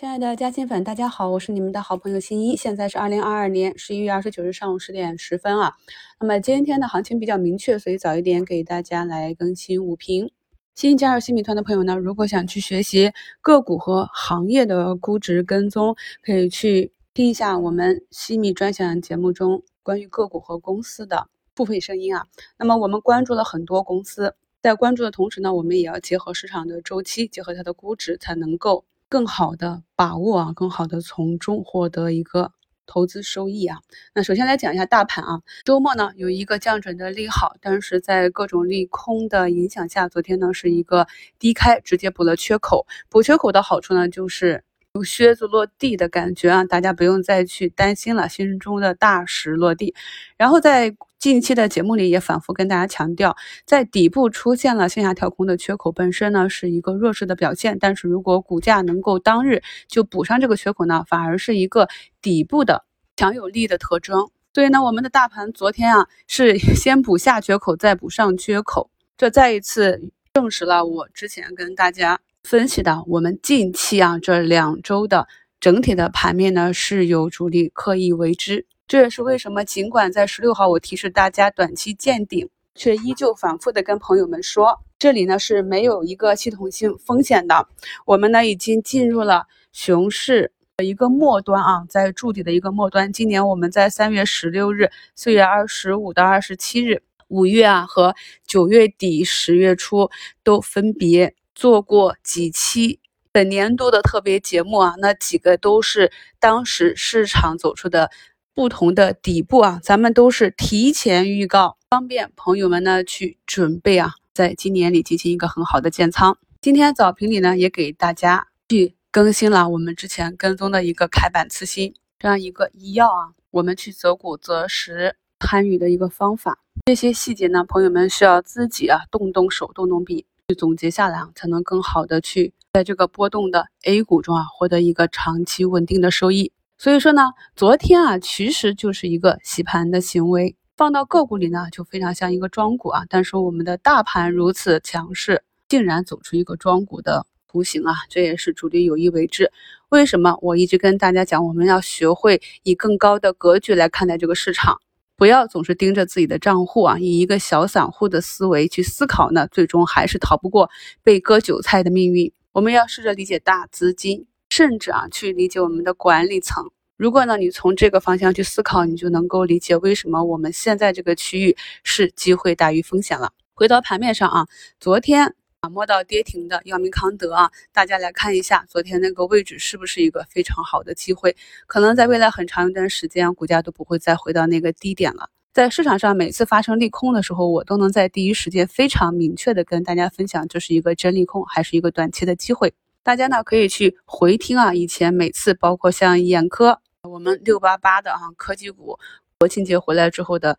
亲爱的嘉兴粉，大家好，我是你们的好朋友新一。现在是二零二二年十一月二十九日上午十点十分啊。那么今天的行情比较明确，所以早一点给大家来更新午评。新加入新米团的朋友呢，如果想去学习个股和行业的估值跟踪，可以去听一下我们新米专享节目中关于个股和公司的付费声音啊。那么我们关注了很多公司，在关注的同时呢，我们也要结合市场的周期，结合它的估值，才能够。更好的把握啊，更好的从中获得一个投资收益啊。那首先来讲一下大盘啊，周末呢有一个降准的利好，但是在各种利空的影响下，昨天呢是一个低开，直接补了缺口。补缺口的好处呢，就是有靴子落地的感觉啊，大家不用再去担心了，心中的大石落地。然后在近期的节目里也反复跟大家强调，在底部出现了向下跳空的缺口，本身呢是一个弱势的表现。但是如果股价能够当日就补上这个缺口呢，反而是一个底部的强有力的特征。所以呢，我们的大盘昨天啊是 先补下缺口，再补上缺口，这再一次证实了我之前跟大家分析的，我们近期啊这两周的整体的盘面呢是有主力刻意为之。这也是为什么，尽管在十六号我提示大家短期见顶，却依旧反复的跟朋友们说，这里呢是没有一个系统性风险的。我们呢已经进入了熊市的一个末端啊，在筑底的一个末端。今年我们在三月十六日、四月二十五到二十七日、五月啊和九月底、十月初都分别做过几期本年度的特别节目啊，那几个都是当时市场走出的。不同的底部啊，咱们都是提前预告，方便朋友们呢去准备啊，在今年里进行一个很好的建仓。今天早评里呢，也给大家去更新了我们之前跟踪的一个开板次新这样一个医药啊，我们去择股择时参与的一个方法。这些细节呢，朋友们需要自己啊动动手动动笔去总结下来啊，才能更好的去在这个波动的 A 股中啊，获得一个长期稳定的收益。所以说呢，昨天啊，其实就是一个洗盘的行为，放到个股里呢，就非常像一个庄股啊。但是我们的大盘如此强势，竟然走出一个庄股的图形啊，这也是主力有意为之。为什么？我一直跟大家讲，我们要学会以更高的格局来看待这个市场，不要总是盯着自己的账户啊，以一个小散户的思维去思考呢，最终还是逃不过被割韭菜的命运。我们要试着理解大资金。甚至啊，去理解我们的管理层。如果呢，你从这个方向去思考，你就能够理解为什么我们现在这个区域是机会大于风险了。回到盘面上啊，昨天啊摸到跌停的药明康德啊，大家来看一下，昨天那个位置是不是一个非常好的机会？可能在未来很长一段时间，股价都不会再回到那个低点了。在市场上，每次发生利空的时候，我都能在第一时间非常明确的跟大家分享，这是一个真利空还是一个短期的机会。大家呢可以去回听啊，以前每次包括像眼科，我们六八八的哈科技股，国庆节回来之后的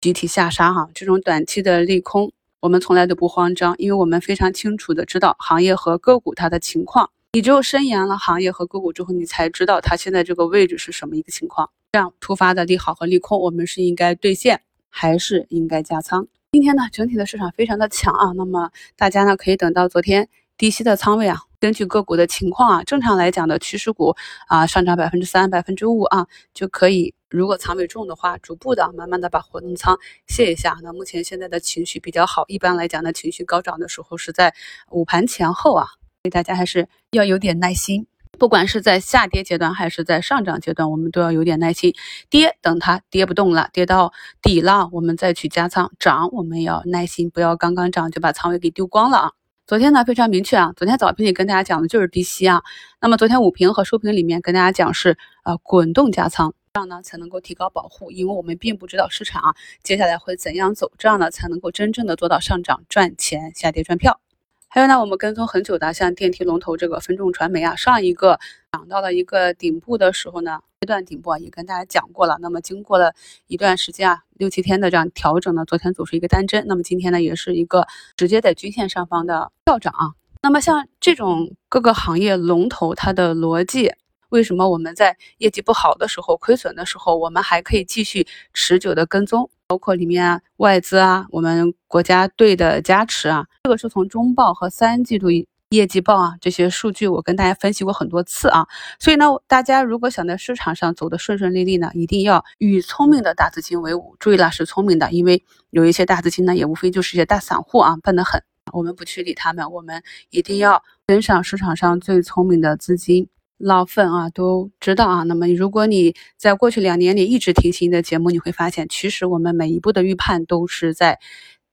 集体下杀哈，这种短期的利空，我们从来都不慌张，因为我们非常清楚的知道行业和个股它的情况。你只有深研了行业和个股之后，你才知道它现在这个位置是什么一个情况。这样突发的利好和利空，我们是应该兑现还是应该加仓？今天呢，整体的市场非常的强啊，那么大家呢可以等到昨天低吸的仓位啊。根据个股的情况啊，正常来讲的趋势股啊，上涨百分之三、百分之五啊，就可以。如果仓位重的话，逐步的、慢慢的把活动仓卸一下。那目前现在的情绪比较好，一般来讲呢，情绪高涨的时候是在午盘前后啊，所以大家还是要有点耐心。不管是在下跌阶段还是在上涨阶段，我们都要有点耐心。跌，等它跌不动了，跌到底了，我们再去加仓；涨，我们要耐心，不要刚刚涨就把仓位给丢光了啊。昨天呢非常明确啊，昨天早评里跟大家讲的就是低吸啊。那么昨天午评和收评里面跟大家讲是呃滚动加仓，这样呢才能够提高保护，因为我们并不知道市场啊接下来会怎样走，这样呢才能够真正的做到上涨赚钱，下跌赚票。还有呢，我们跟踪很久的像电梯龙头这个分众传媒啊，上一个涨到了一个顶部的时候呢，阶段顶部啊也跟大家讲过了。那么经过了一段时间啊，六七天的这样调整呢，昨天走出一个单针，那么今天呢也是一个直接在均线上方的跳涨啊。那么像这种各个行业龙头，它的逻辑。为什么我们在业绩不好的时候、亏损的时候，我们还可以继续持久的跟踪？包括里面外资啊，我们国家队的加持啊，这个是从中报和三季度业绩报啊，这些数据我跟大家分析过很多次啊，所以呢，大家如果想在市场上走得顺顺利利呢，一定要与聪明的大资金为伍。注意了，是聪明的，因为有一些大资金呢，也无非就是一些大散户啊，笨得很。我们不去理他们，我们一定要跟上市场上最聪明的资金。老粉啊都知道啊。那么，如果你在过去两年里一直听新的节目，你会发现，其实我们每一步的预判都是在。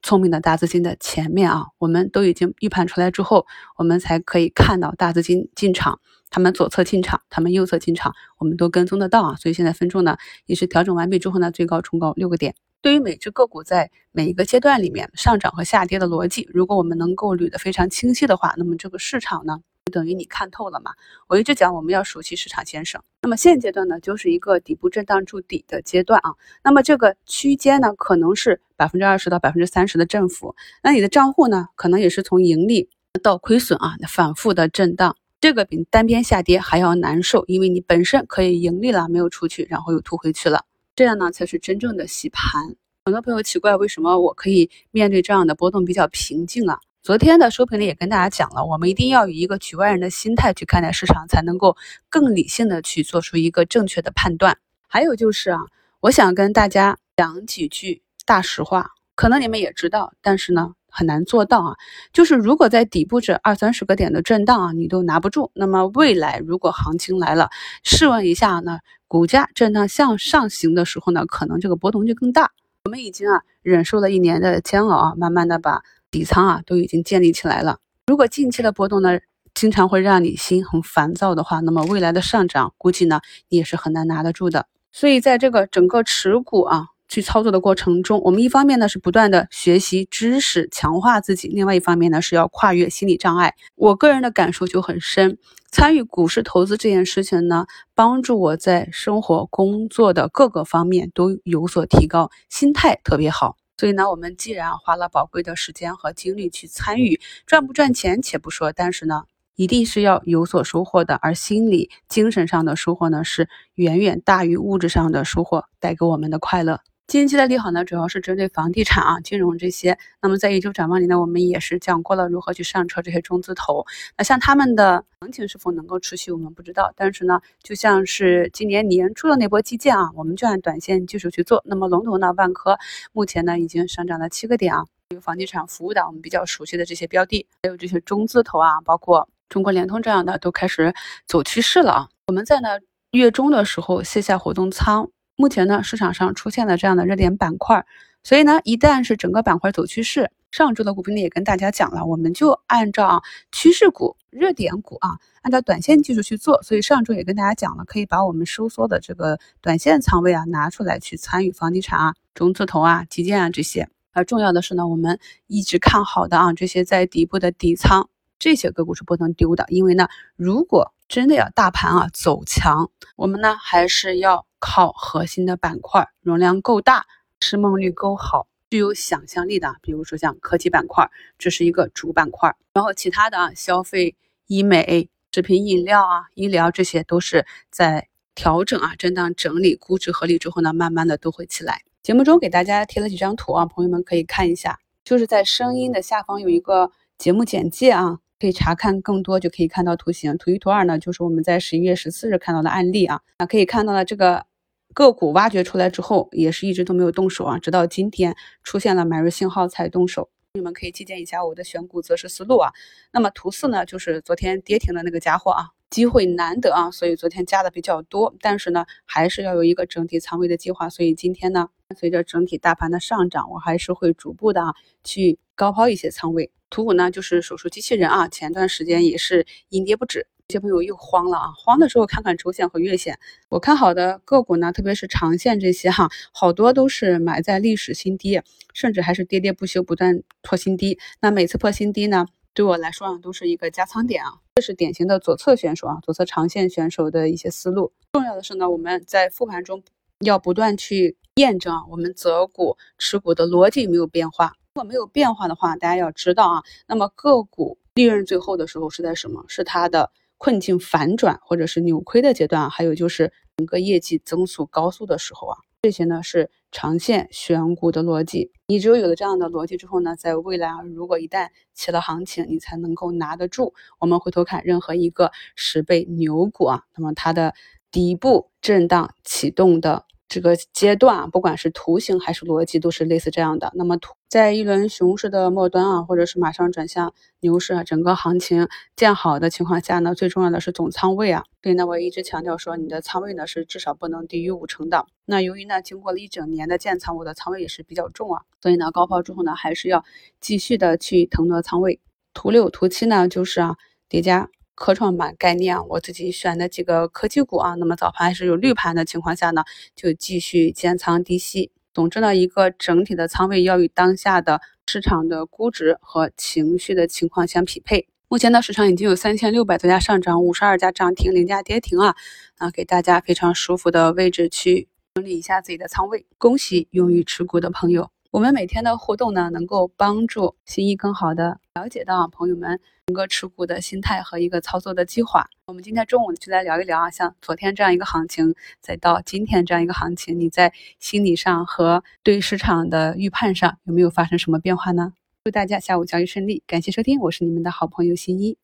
聪明的大资金的前面啊，我们都已经预判出来之后，我们才可以看到大资金进场，他们左侧进场，他们右侧进场，我们都跟踪得到啊。所以现在分众呢也是调整完毕之后呢，最高冲高六个点。对于每只个股在每一个阶段里面上涨和下跌的逻辑，如果我们能够捋得非常清晰的话，那么这个市场呢？等于你看透了嘛？我一直讲我们要熟悉市场先生。那么现阶段呢，就是一个底部震荡筑底的阶段啊。那么这个区间呢，可能是百分之二十到百分之三十的振幅。那你的账户呢，可能也是从盈利到亏损啊，反复的震荡。这个比单边下跌还要难受，因为你本身可以盈利了，没有出去，然后又吐回去了，这样呢才是真正的洗盘。很多朋友奇怪，为什么我可以面对这样的波动比较平静啊？昨天的收评里也跟大家讲了，我们一定要以一个局外人的心态去看待市场，才能够更理性的去做出一个正确的判断。还有就是啊，我想跟大家讲几句大实话，可能你们也知道，但是呢很难做到啊。就是如果在底部这二三十个点的震荡啊，你都拿不住，那么未来如果行情来了，试问一下呢，股价震荡向上行的时候呢，可能这个波动就更大。我们已经啊忍受了一年的煎熬啊，慢慢的把。底仓啊都已经建立起来了。如果近期的波动呢，经常会让你心很烦躁的话，那么未来的上涨估计呢，你也是很难拿得住的。所以在这个整个持股啊去操作的过程中，我们一方面呢是不断的学习知识，强化自己；另外一方面呢是要跨越心理障碍。我个人的感受就很深，参与股市投资这件事情呢，帮助我在生活、工作的各个方面都有所提高，心态特别好。所以呢，我们既然花了宝贵的时间和精力去参与，赚不赚钱且不说，但是呢，一定是要有所收获的。而心理、精神上的收获呢，是远远大于物质上的收获带给我们的快乐。近期的利好呢，主要是针对房地产啊、金融这些。那么在一周展望里呢，我们也是讲过了如何去上车这些中字头。那像他们的行情是否能够持续，我们不知道。但是呢，就像是今年年初的那波基建啊，我们就按短线技术去做。那么龙头呢，万科目前呢已经上涨了七个点啊。有房地产服务的，我们比较熟悉的这些标的，还有这些中字头啊，包括中国联通这样的，都开始走趋势了啊。我们在呢月中的时候卸下活动仓。目前呢，市场上出现了这样的热点板块，所以呢，一旦是整个板块走趋势，上周的股评里也跟大家讲了，我们就按照趋势股、热点股啊，按照短线技术去做。所以上周也跟大家讲了，可以把我们收缩的这个短线仓位啊拿出来去参与房地产啊、中字头啊、基建啊这些。而重要的是呢，我们一直看好的啊这些在底部的底仓，这些个股是不能丢的，因为呢，如果真的要大盘啊走强，我们呢还是要。靠核心的板块，容量够大，市梦率够好，具有想象力的，比如说像科技板块，这是一个主板块。然后其他的啊，消费、医美、食品饮料啊、医疗这些都是在调整啊、震荡整理、估值合理之后呢，慢慢的都会起来。节目中给大家贴了几张图啊，朋友们可以看一下，就是在声音的下方有一个节目简介啊。可以查看更多，就可以看到图形。图一、图二呢，就是我们在十一月十四日看到的案例啊。那可以看到呢，这个个股挖掘出来之后，也是一直都没有动手啊，直到今天出现了买入信号才动手。你们可以借鉴一下我的选股择时思路啊。那么图四呢，就是昨天跌停的那个家伙啊，机会难得啊，所以昨天加的比较多。但是呢，还是要有一个整体仓位的计划。所以今天呢，随着整体大盘的上涨，我还是会逐步的啊去高抛一些仓位。图五呢，就是手术机器人啊，前段时间也是阴跌不止，有些朋友又慌了啊，慌的时候看看周线和月线。我看好的个股呢，特别是长线这些哈，好多都是买在历史新低，甚至还是跌跌不休，不断破新低。那每次破新低呢，对我来说啊，都是一个加仓点啊，这是典型的左侧选手啊，左侧长线选手的一些思路。重要的是呢，我们在复盘中要不断去验证啊，我们择股持股的逻辑没有变化。如果没有变化的话，大家要知道啊，那么个股利润最后的时候是在什么？是它的困境反转或者是扭亏的阶段，还有就是整个业绩增速高速的时候啊，这些呢是长线选股的逻辑。你只有有了这样的逻辑之后呢，在未来啊，如果一旦起了行情，你才能够拿得住。我们回头看任何一个十倍牛股啊，那么它的底部震荡启动的。这个阶段啊，不管是图形还是逻辑，都是类似这样的。那么，图在一轮熊市的末端啊，或者是马上转向牛市啊，整个行情见好的情况下呢，最重要的是总仓位啊。所以呢，我一直强调说，你的仓位呢是至少不能低于五成的。那由于呢，经过了一整年的建仓，我的仓位也是比较重啊，所以呢，高抛之后呢，还是要继续的去腾挪仓位。图六、图七呢，就是啊叠加。科创板概念，我自己选的几个科技股啊，那么早盘还是有绿盘的情况下呢，就继续减仓低吸。总之呢，一个整体的仓位要与当下的市场的估值和情绪的情况相匹配。目前呢，市场已经有三千六百多家上涨，五十二家涨停，零家跌停啊，啊，给大家非常舒服的位置去整理一下自己的仓位。恭喜勇于持股的朋友。我们每天的互动呢，能够帮助新一更好的了解到朋友们整个持股的心态和一个操作的计划。我们今天中午就来聊一聊啊，像昨天这样一个行情，再到今天这样一个行情，你在心理上和对市场的预判上有没有发生什么变化呢？祝大家下午交易顺利，感谢收听，我是你们的好朋友新一。